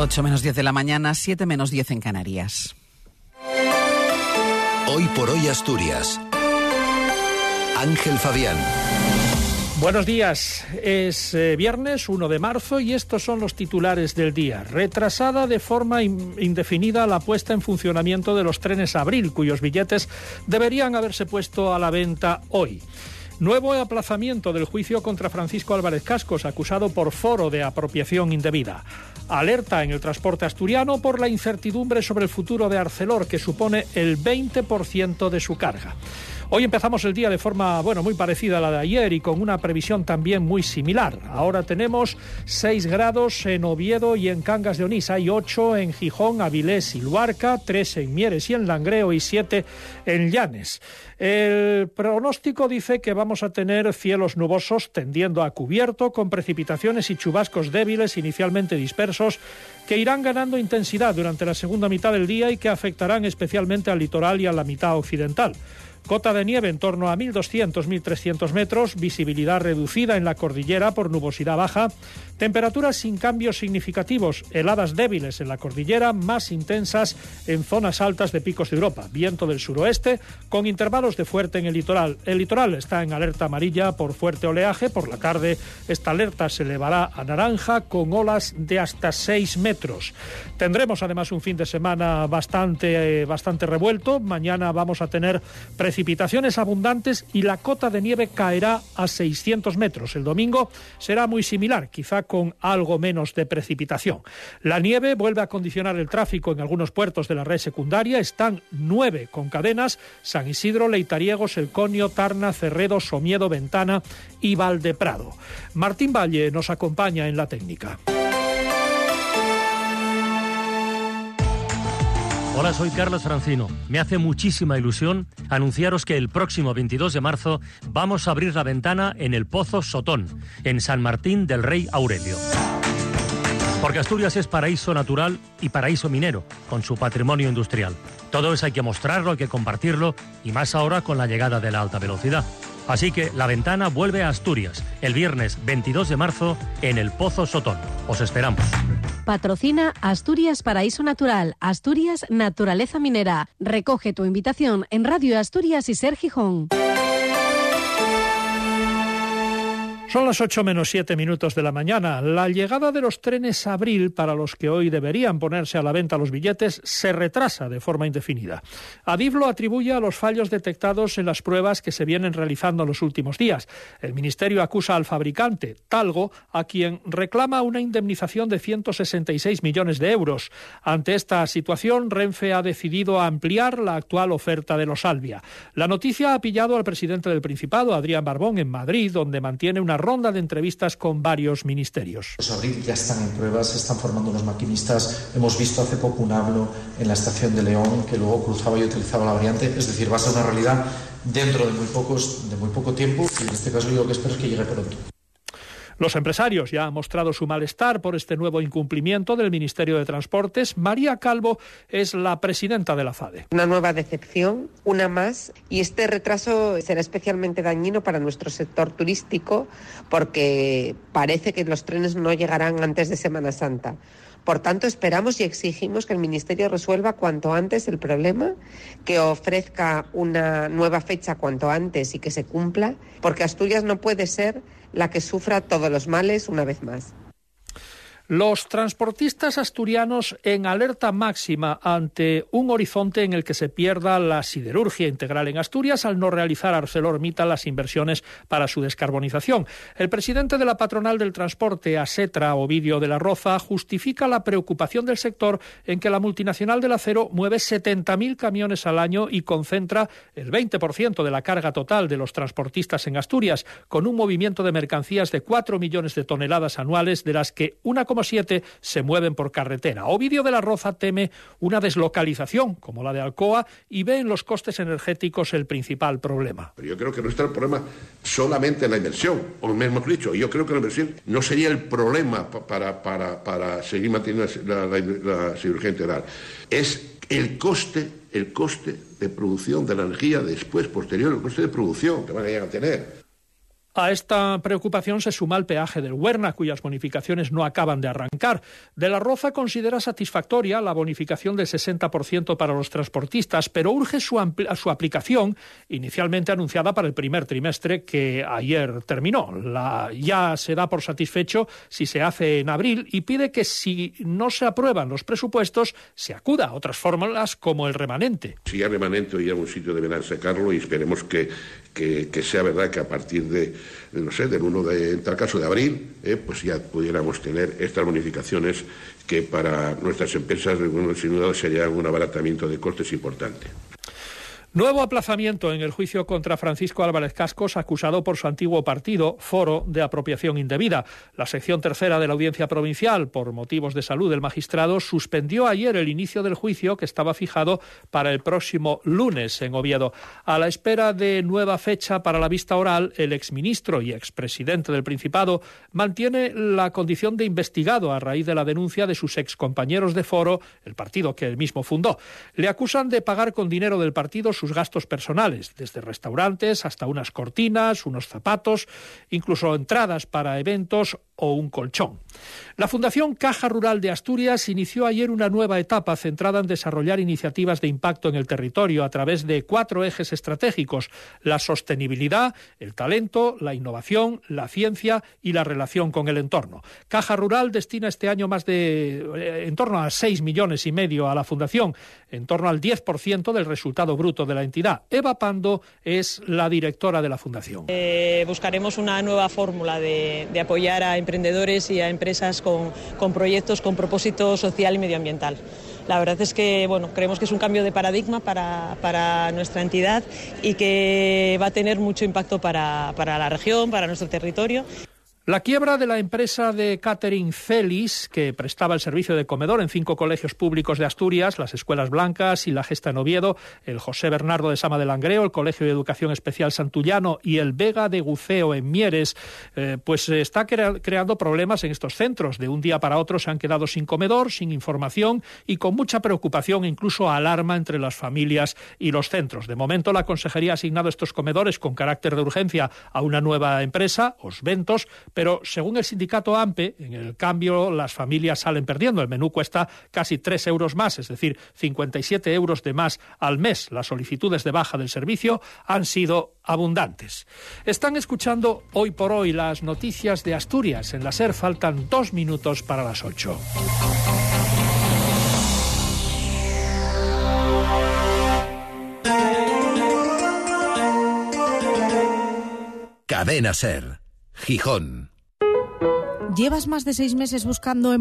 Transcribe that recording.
8 menos 10 de la mañana, 7 menos 10 en Canarias. Hoy por hoy Asturias. Ángel Fabián. Buenos días, es eh, viernes 1 de marzo y estos son los titulares del día. Retrasada de forma indefinida la puesta en funcionamiento de los trenes Abril, cuyos billetes deberían haberse puesto a la venta hoy. Nuevo aplazamiento del juicio contra Francisco Álvarez Cascos, acusado por foro de apropiación indebida. Alerta en el transporte asturiano por la incertidumbre sobre el futuro de Arcelor, que supone el 20% de su carga. Hoy empezamos el día de forma, bueno, muy parecida a la de ayer y con una previsión también muy similar. Ahora tenemos 6 grados en Oviedo y en Cangas de Onís. Hay 8 en Gijón, Avilés y Luarca, 3 en Mieres y en Langreo y 7 en Llanes. El pronóstico dice que vamos a tener cielos nubosos tendiendo a cubierto con precipitaciones y chubascos débiles inicialmente dispersos que irán ganando intensidad durante la segunda mitad del día y que afectarán especialmente al litoral y a la mitad occidental. Cota de nieve en torno a 1.200-1.300 metros, visibilidad reducida en la cordillera por nubosidad baja, temperaturas sin cambios significativos, heladas débiles en la cordillera, más intensas en zonas altas de picos de Europa, viento del suroeste con intervalos de fuerte en el litoral. El litoral está en alerta amarilla por fuerte oleaje, por la tarde esta alerta se elevará a naranja con olas de hasta 6 metros. Tendremos además un fin de semana bastante, eh, bastante revuelto, mañana vamos a tener precipitaciones abundantes y la cota de nieve caerá a 600 metros. El domingo será muy similar, quizá con algo menos de precipitación. La nieve vuelve a condicionar el tráfico en algunos puertos de la red secundaria. Están nueve con cadenas, San Isidro, Leitariegos, El Conio, Tarna, Cerredo, Somiedo, Ventana y Valdeprado. Martín Valle nos acompaña en la técnica. Hola, soy Carlos Francino. Me hace muchísima ilusión anunciaros que el próximo 22 de marzo vamos a abrir la ventana en el Pozo Sotón, en San Martín del Rey Aurelio. Porque Asturias es paraíso natural y paraíso minero, con su patrimonio industrial. Todo eso hay que mostrarlo, hay que compartirlo, y más ahora con la llegada de la alta velocidad. Así que la ventana vuelve a Asturias el viernes 22 de marzo en el Pozo Sotón. Os esperamos. Patrocina Asturias Paraíso Natural, Asturias Naturaleza Minera. Recoge tu invitación en Radio Asturias y Ser Gijón. Son las 8 menos 7 minutos de la mañana. La llegada de los trenes Abril, para los que hoy deberían ponerse a la venta los billetes, se retrasa de forma indefinida. Adif lo atribuye a los fallos detectados en las pruebas que se vienen realizando en los últimos días. El Ministerio acusa al fabricante, Talgo, a quien reclama una indemnización de 166 millones de euros. Ante esta situación, Renfe ha decidido ampliar la actual oferta de los Albia. La noticia ha pillado al presidente del Principado, Adrián Barbón, en Madrid, donde mantiene una ronda de entrevistas con varios ministerios. Los Abril ya están en pruebas, se están formando unos maquinistas. Hemos visto hace poco un hablo en la estación de León que luego cruzaba y utilizaba la variante. Es decir, va a ser una realidad dentro de muy, pocos, de muy poco tiempo y en este caso yo lo que espero es que llegue pronto. Los empresarios ya han mostrado su malestar por este nuevo incumplimiento del Ministerio de Transportes. María Calvo es la presidenta de la FADE. Una nueva decepción, una más, y este retraso será especialmente dañino para nuestro sector turístico porque parece que los trenes no llegarán antes de Semana Santa. Por tanto, esperamos y exigimos que el Ministerio resuelva cuanto antes el problema, que ofrezca una nueva fecha cuanto antes y que se cumpla, porque Asturias no puede ser la que sufra todos los males una vez más. Los transportistas asturianos en alerta máxima ante un horizonte en el que se pierda la siderurgia integral en Asturias al no realizar ArcelorMittal las inversiones para su descarbonización. El presidente de la patronal del transporte, ASETRA, Ovidio de la Roza, justifica la preocupación del sector en que la multinacional del acero mueve 70.000 camiones al año y concentra el 20% de la carga total de los transportistas en Asturias, con un movimiento de mercancías de 4 millones de toneladas anuales, de las que una siete se mueven por carretera. Ovidio de la Roza teme una deslocalización como la de Alcoa y ve en los costes energéticos el principal problema. Yo creo que no está el problema solamente en la inversión, o mejor dicho, yo creo que la inversión no sería el problema para, seguir manteniendo la, la, la cirugía integral. Es el coste, el coste de producción de la energía después, posterior, el coste de producción que van a llegar a tener. A esta preocupación se suma el peaje del Huerna, cuyas bonificaciones no acaban de arrancar. De la Roza considera satisfactoria la bonificación del 60% para los transportistas, pero urge su, su, aplicación, inicialmente anunciada para el primer trimestre que ayer terminó. La, ya se da por satisfecho si se hace en abril y pide que si no se aprueban los presupuestos se acuda a otras fórmulas como el remanente. Si hay remanente hoy en algún sitio deberán sacarlo y esperemos que, que, sea verdad que a partir de no sé, del 1 de, en tal caso de abril, eh, pues ya pudiéramos tener estas bonificaciones que para nuestras empresas, sin duda, sería un abaratamiento de costes importante. Nuevo aplazamiento en el juicio contra Francisco Álvarez Cascos, acusado por su antiguo partido, Foro, de apropiación indebida. La sección tercera de la Audiencia Provincial, por motivos de salud del magistrado, suspendió ayer el inicio del juicio que estaba fijado para el próximo lunes en Oviedo. A la espera de nueva fecha para la vista oral, el exministro y expresidente del Principado mantiene la condición de investigado a raíz de la denuncia de sus excompañeros de Foro, el partido que él mismo fundó. Le acusan de pagar con dinero del partido sus gastos personales, desde restaurantes hasta unas cortinas, unos zapatos, incluso entradas para eventos o un colchón. La Fundación Caja Rural de Asturias inició ayer una nueva etapa centrada en desarrollar iniciativas de impacto en el territorio a través de cuatro ejes estratégicos, la sostenibilidad, el talento, la innovación, la ciencia y la relación con el entorno. Caja Rural destina este año más de eh, en torno a seis millones y medio a la Fundación, en torno al 10% del resultado bruto de la entidad. Eva Pando es la directora de la Fundación. Eh, buscaremos una nueva fórmula de, de apoyar a emprendedores y a empresas con, proyectos con propósito social y medioambiental. La verdad es que bueno, creemos que es un cambio de paradigma para, para nuestra entidad y que va a tener mucho impacto para, para la región, para nuestro territorio. La quiebra de la empresa de catering Celis, que prestaba el servicio de comedor en cinco colegios públicos de Asturias, las Escuelas Blancas y la Gesta en Oviedo, el José Bernardo de Sama de Langreo, el Colegio de Educación Especial Santullano y el Vega de Guceo en Mieres, eh, pues está crea creando problemas en estos centros. De un día para otro se han quedado sin comedor, sin información y con mucha preocupación e incluso alarma entre las familias y los centros. De momento, la Consejería ha asignado estos comedores con carácter de urgencia a una nueva empresa, Osventos, pero según el sindicato AMPE, en el cambio las familias salen perdiendo. El menú cuesta casi tres euros más, es decir, 57 euros de más al mes. Las solicitudes de baja del servicio han sido abundantes. Están escuchando hoy por hoy las noticias de Asturias. En la SER faltan dos minutos para las ocho. Cadena Ser, Gijón. ¿Llevas más de seis meses buscando empleo?